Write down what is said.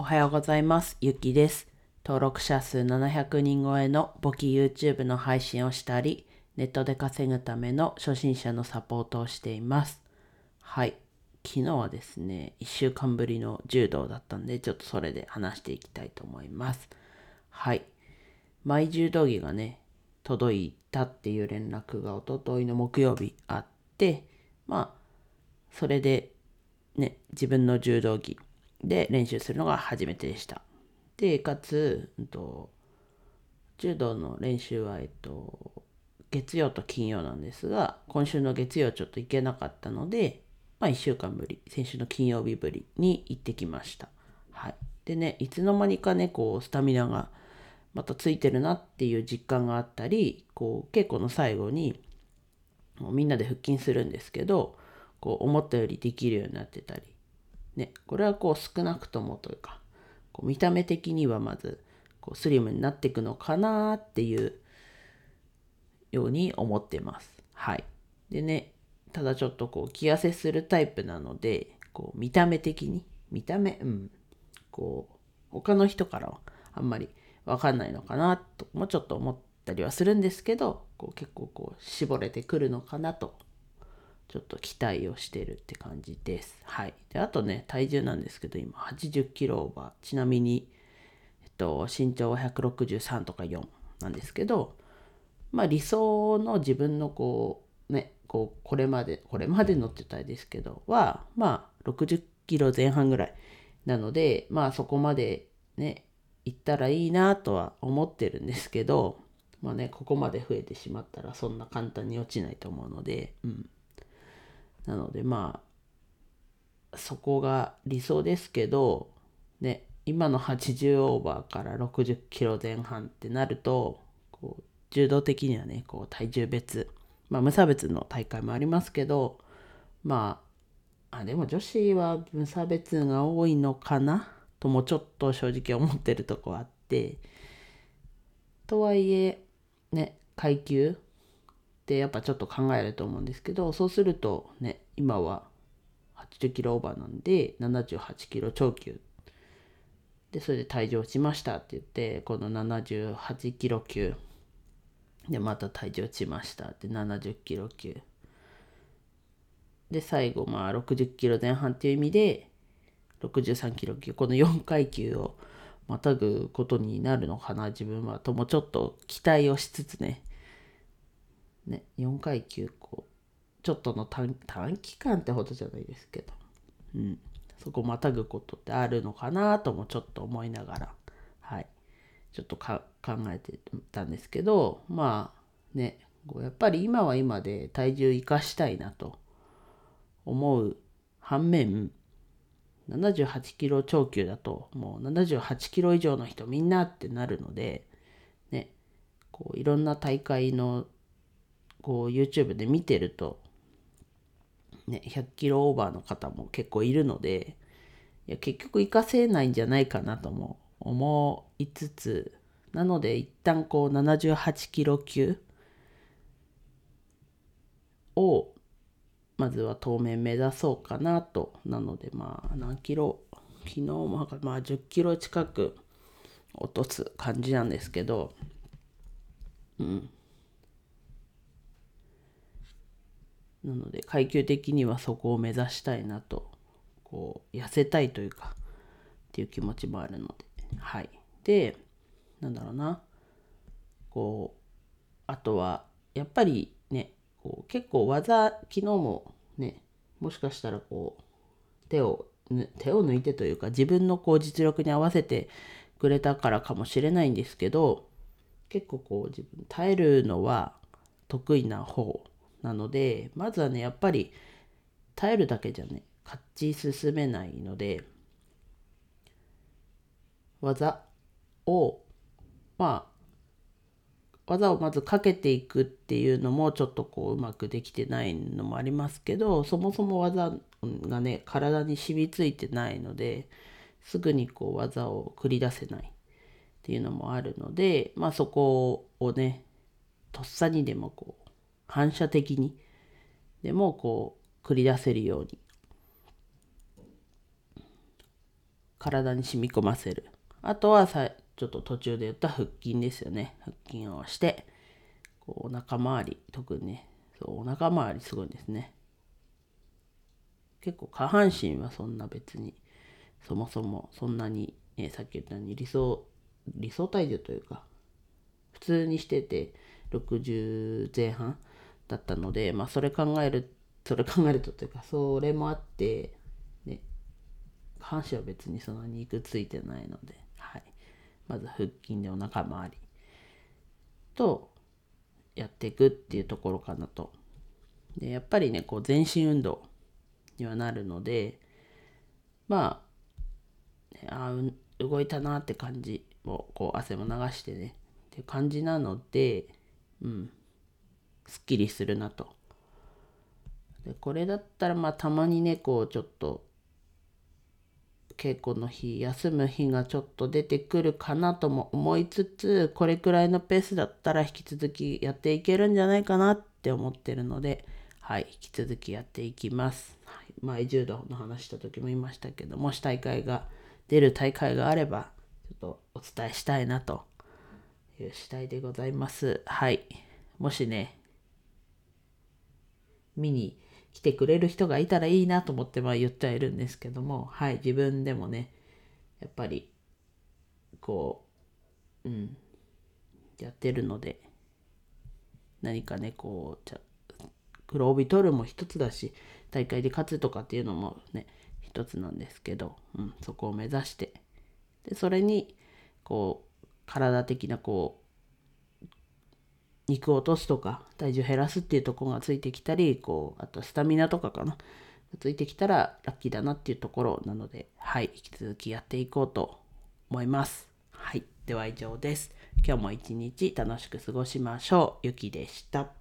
おはようございます。ゆきです。登録者数700人超えの簿記 YouTube の配信をしたり、ネットで稼ぐための初心者のサポートをしています。はい。昨日はですね、1週間ぶりの柔道だったんで、ちょっとそれで話していきたいと思います。はい。マイ柔道着がね、届いたっていう連絡が一昨日の木曜日あって、まあ、それでね、自分の柔道着で練習するのが初めてでした。で、かつ、うんと、柔道の練習は、えっと、月曜と金曜なんですが、今週の月曜ちょっと行けなかったので、まあ1週間ぶり、先週の金曜日ぶりに行ってきました。はい。でね、いつの間にかね、こう、スタミナがまたついてるなっていう実感があったり、こう、稽古の最後に、みんなで腹筋するんですけど、こう、思ったよりできるようになってたり、ね、これはこう少なくともというか、こう見た目的にはまずこうスリムになっていくのかなっていうように思ってます。はい。でね、ただちょっとこう気痩せするタイプなので、こう見た目的に、見た目、うん、こう他の人からはあんまりわかんないのかなともちょっと思ったりはするんですけど、こう結構こう絞れてくるのかなとちょっと期待をしてるって感じです。はい。で、あとね、体重なんですけど、今80キロオーバー。ちなみに、えっと、身長は163とか4なんですけど、まあ理想の自分のこう、ね、こう、これまで、これまでのって言ったらですけど、は、まあ60キロ前半ぐらいなので、まあそこまでね、行ったらいいなとは思ってるんですけど、まあね、ここまで増えてしまったらそんな簡単に落ちないと思うので、うん。なのでまあそこが理想ですけどね今の80オーバーから60キロ前半ってなるとこう柔道的にはねこう体重別まあ無差別の大会もありますけどまああでも女子は無差別が多いのかなともちょっと正直思ってるとこあってとはいえね階級ってやっぱちょっと考えると思うんですけどそうするとね今は80キロオーバーなんで78キロ超級。でそれで退場しましたって言ってこの78キロ級。でまた退場しましたって70キロ級。で最後まあ60キロ前半っていう意味で63キロ級。この4階級をまたぐことになるのかな自分は。ともちょっと期待をしつつねね、4階級こうちょっとの短期間ってほどじゃないですけど、うん、そこまたぐことってあるのかなともちょっと思いながら、はい、ちょっと考えてたんですけどまあねやっぱり今は今で体重生かしたいなと思う反面78キロ超級だともう78キロ以上の人みんなってなるのでねこういろんな大会のこう YouTube で見てると、ね、100キロオーバーの方も結構いるのでいや結局活かせないんじゃないかなとも思いつつなので一旦こう78キロ級をまずは当面目指そうかなと。なのでまあ何キロ昨日もまあ10キロ近く落とす感じなんですけどうん。なので階級的にはそこを目指したいなとこう痩せたいというかっていう気持ちもあるので。はい。でなんだろうな。こうあとはやっぱりねこう結構技昨日もねもしかしたらこう手を手を抜いてというか自分のこう実力に合わせてくれたからかもしれないんですけど結構こう自分耐えるのは得意な方なのでまずはねやっぱり耐えるだけじゃね勝ち進めないので技をまあ技をまずかけていくっていうのもちょっとこううまくできてないのもありますけどそもそも技がね体に染みついてないのですぐにこう技を繰り出せないっていうのもあるのでまあそこをねとっさにでもこう反射的にでもこう繰り出せるように体に染み込ませる。あとはさ、ちょっと途中で言った腹筋ですよね。腹筋をして、こうお腹周り、特にね、そうお腹周りすごいんですね。結構下半身はそんな別に、そもそもそんなに、ね、さっき言ったように理想、理想体重というか、普通にしてて60前半だったので、まあそれ考える、それ考えるとというか、それもあって、ね、下半身は別にそんなに肉ついてないので、はい。まず腹筋でお腹周りとやっていくっていうところかなと。で、やっぱりね、こう全身運動にはなるので、まあ、あ動いたなって感じを、こう汗も流してね、っていう感じなので、うん、すっきりするなと。でこれだったらまあたまにねこうちょっと稽古の日休む日がちょっと出てくるかなとも思いつつこれくらいのペースだったら引き続きやっていけるんじゃないかなって思ってるのではい引き続きやっていきます、はい、前柔道の話した時も言いましたけどもし大会が出る大会があればちょっとお伝えしたいなという次第でございますはいもしね見に来てくれる人がいたらいいなと思ってまあ言ってはいるんですけども、はい、自分でもね、やっぱり、こう、うん、やってるので、何かね、こう、じゃ黒帯取るも一つだし、大会で勝つとかっていうのもね、一つなんですけど、うん、そこを目指して、で、それに、こう、体的なこう、肉を落とすとか体重減らすっていうところがついてきたりこうあとスタミナとかかなついてきたらラッキーだなっていうところなのではい引き続きやっていこうと思います。はいでは以上です。今日も一日楽しく過ごしましょう。ゆきでした。